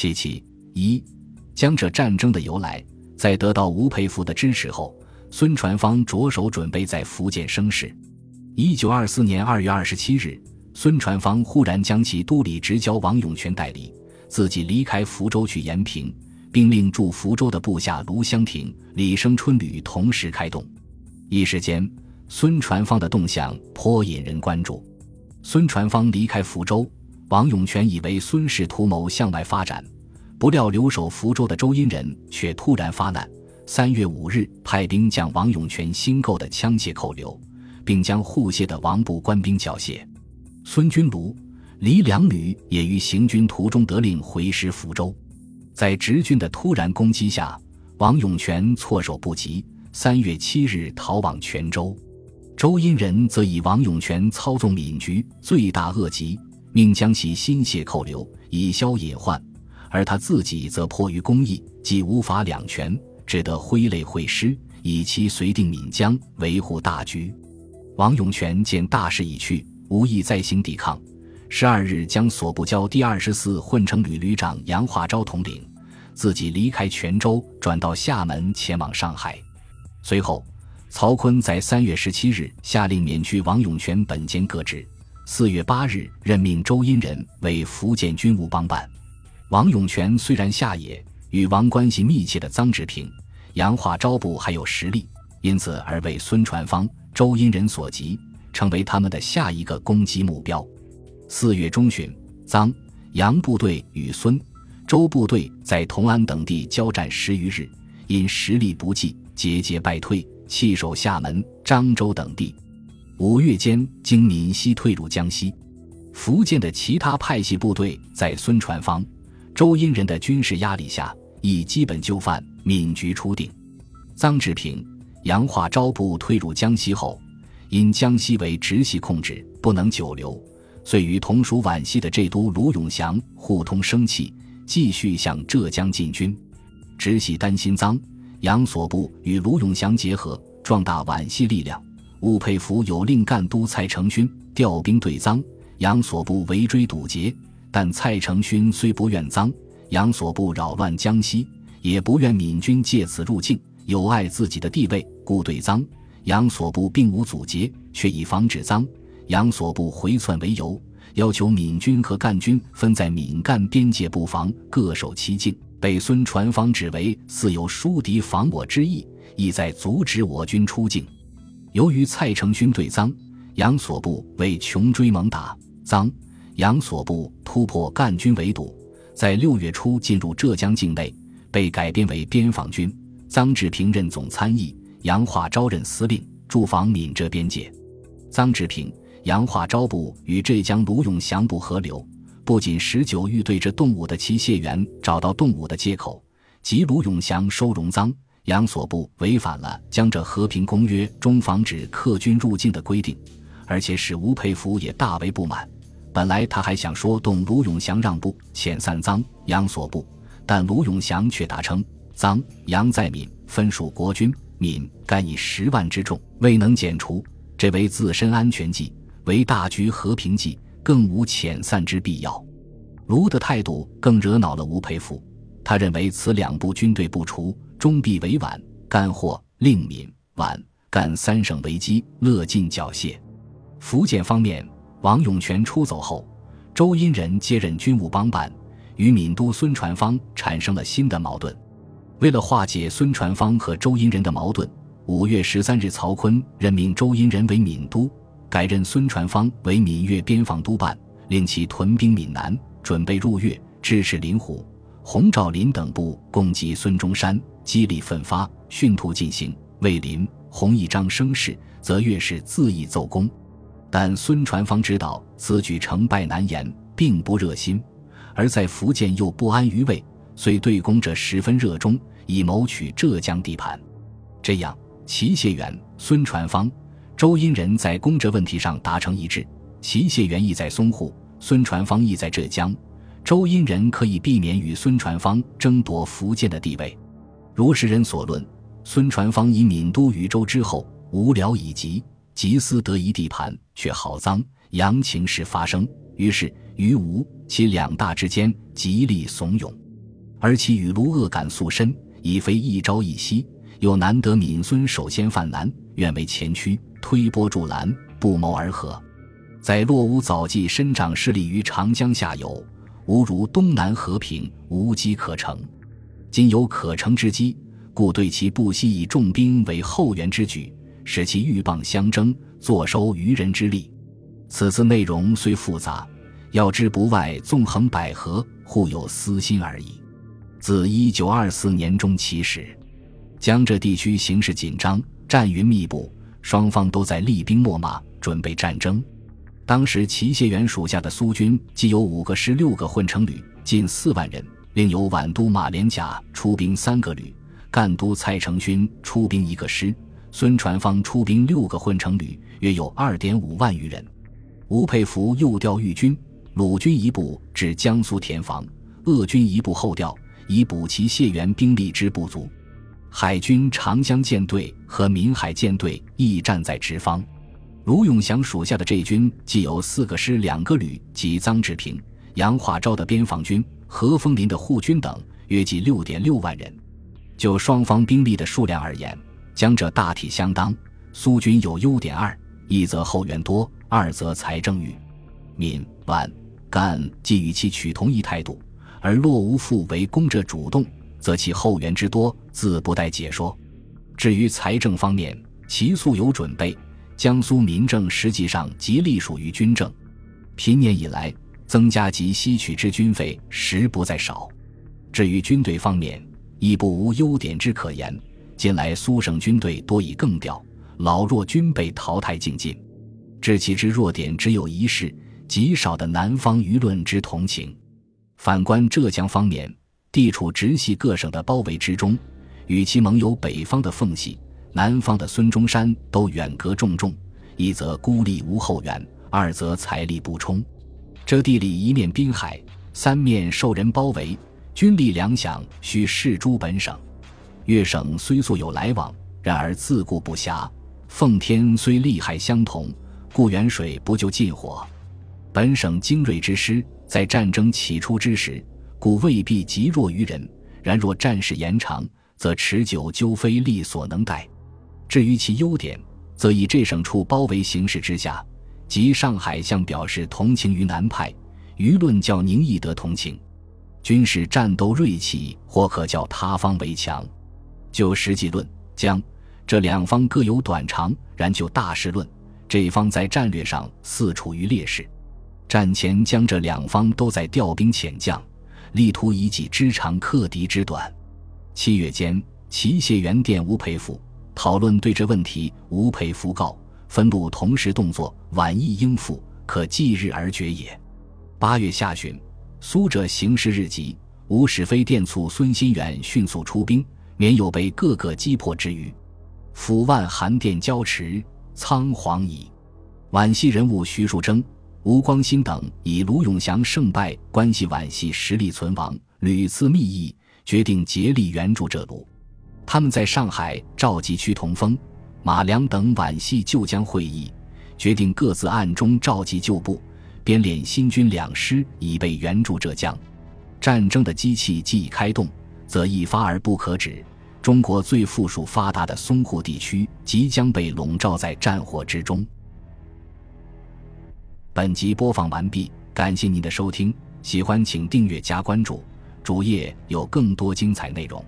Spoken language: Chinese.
其其一，江浙战争的由来，在得到吴佩孚的支持后，孙传芳着手准备在福建生事。一九二四年二月二十七日，孙传芳忽然将其都理直交王永泉代理，自己离开福州去延平，并令驻福州的部下卢湘亭、李生春旅同时开动。一时间，孙传芳的动向颇引人关注。孙传芳离开福州。王永泉以为孙氏图谋向外发展，不料留守福州的周荫人却突然发难。三月五日，派兵将王永泉新购的枪械扣留，并将护械的王部官兵缴械。孙君庐、李两旅也于行军途中得令回师福州。在直军的突然攻击下，王永泉措手不及。三月七日逃往泉州，周荫人则以王永泉操纵闽局，罪大恶极。命将其心械扣留，以消隐患，而他自己则迫于公义，既无法两全，只得挥泪会师，以其绥定闽江，维护大局。王永泉见大势已去，无意再行抵抗。十二日，将所部交第二十四混成旅旅长杨化昭统领，自己离开泉州，转到厦门，前往上海。随后，曹锟在三月十七日下令免去王永泉本兼各职。四月八日，任命周荫人为福建军务帮办。王永泉虽然下野，与王关系密切的臧志平、杨化昭部还有实力，因此而为孙传芳、周荫人所及，成为他们的下一个攻击目标。四月中旬，臧、杨部队与孙、周部队在同安等地交战十余日，因实力不济，节节败退，弃守厦门、漳州等地。五月间，经闽西退入江西。福建的其他派系部队在孙传芳、周荫人的军事压力下，已基本就范，闽局初定。臧志平、杨化昭部退入江西后，因江西为直系控制，不能久留，遂与同属皖系的浙都卢永祥互通生气，继续向浙江进军。直系担心臧、杨所部与卢永祥结合，壮大皖系力量。吴佩孚有令赣都蔡成勋调兵对臧、杨所部围追堵截，但蔡成勋虽不愿臧、杨所部扰乱江西，也不愿闽军借此入境，有碍自己的地位，故对臧、杨所部并无阻截，却以防止臧、杨所部回窜为由，要求闽军和赣军分在闽赣边界布防，各守其境，被孙传芳指为似有疏敌防我之意，意在阻止我军出境。由于蔡成勋对臧、杨所部为穷追猛打，臧、杨所部突破赣军围堵，在六月初进入浙江境内，被改编为边防军。臧志平任总参议，杨化昭任司令，驻防闽浙边界。臧志平、杨化昭部与浙江卢永祥部合流，不仅十九欲对着动武的齐谢元找到动武的借口，及卢永祥收容臧。杨所部违反了江浙和平公约中防止客军入境的规定，而且使吴佩孚也大为不满。本来他还想说动卢永祥让步遣散臧杨所部，但卢永祥却答称臧杨在闽分属国军，闽干以十万之众未能剪除，这为自身安全计，为大局和平计，更无遣散之必要。卢的态度更惹恼了吴佩孚，他认为此两部军队不除。终必为皖干或令闽皖赣三省为基，乐尽缴械。福建方面，王永泉出走后，周荫人接任军务帮办，与闽都孙传芳产生了新的矛盾。为了化解孙传芳和周荫人的矛盾，五月十三日，曹锟任命周荫人为闽都，改任孙传芳为闽粤边防督办，令其屯兵闽南，准备入粤，支持林虎、洪兆麟等部攻击孙中山。激励奋发，迅图进行。魏林、洪一章声势，则越是恣意奏功。但孙传芳知道此举成败难言，并不热心，而在福建又不安于位，遂对攻者十分热衷，以谋取浙江地盘。这样，齐谢元、孙传芳、周荫人在攻浙问题上达成一致。齐谢元意在淞沪，孙传芳意在浙江，周殷人可以避免与孙传芳争夺福建的地位。如时人所论，孙传芳以闽都禹州之后，无聊以及，急思得一地盘，却好臧扬情事发生，于是于吴其两大之间极力怂恿。而其与卢恶感素深，已非一朝一夕。又难得闽孙首先犯难，愿为前驱，推波助澜，不谋而合。在洛乌早季生长势力于长江下游，吾如东南和平，无机可乘。今有可乘之机，故对其不惜以重兵为后援之举，使其鹬蚌相争，坐收渔人之利。此次内容虽复杂，要之不外纵横捭阖，互有私心而已。自一九二四年中起始。江浙地区形势紧张，战云密布，双方都在厉兵秣马，准备战争。当时齐燮元属下的苏军既有五个师、六个混成旅，近四万人；另有皖都马连甲出兵三个旅，赣都蔡成勋出兵一个师，孙传芳出兵六个混成旅，约有二点五万余人。吴佩孚又调豫军、鲁军一部至江苏填防，鄂军一部后调，以补齐谢元兵力之不足。海军长江舰队和闽海舰队亦站在直方，卢永祥属下的这军既有四个师、两个旅及臧志平、杨化昭的边防军、何丰林的护军等，约计六点六万人。就双方兵力的数量而言，江浙大体相当。苏军有优点二：一则后援多，二则财政裕。闽、皖、赣既与其取同一态度，而洛无复为攻者主动。则其后援之多，自不待解说。至于财政方面，其素有准备。江苏民政实际上即隶属于军政，平年以来增加及吸取之军费实不在少。至于军队方面，亦不无优点之可言。近来苏省军队多以更调，老弱均被淘汰竞进。知其之弱点只有一事：极少的南方舆论之同情。反观浙江方面。地处直系各省的包围之中，与其盟友北方的缝隙、南方的孙中山都远隔重重，一则孤立无后援，二则财力不充。这地里一面滨海，三面受人包围，军力粮饷需视诸本省。粤省虽素有来往，然而自顾不暇。奉天虽利害相同，故远水不救近火。本省精锐之师，在战争起初之时。故未必极弱于人，然若战事延长，则持久究非力所能逮。至于其优点，则以这省处包围形势之下，及上海向表示同情于南派，舆论较宁易得同情，军事战斗锐气或可较他方为强。就实际论，将这两方各有短长；然就大势论，这方在战略上似处于劣势。战前将这两方都在调兵遣将。力图以己之长克敌之短。七月间，齐谢元电吴佩孚讨论对这问题。吴佩孚告：分路同时动作，晚意应付，可继日而决也。八月下旬，苏浙形势日急，吴使飞电促孙新远迅速出兵，免有被各个击破之虞。府万函电交持，仓皇矣。皖系人物徐树铮。吴光新等以卢永祥胜败关系皖系实力存亡，屡次密议，决定竭力援助浙卢。他们在上海召集屈同丰、马良等皖系旧将会议，决定各自暗中召集旧部，编练新军两师，以备援助浙江。战争的机器既已开动，则一发而不可止。中国最富庶发达的淞沪地区即将被笼罩在战火之中。本集播放完毕，感谢您的收听，喜欢请订阅加关注，主页有更多精彩内容。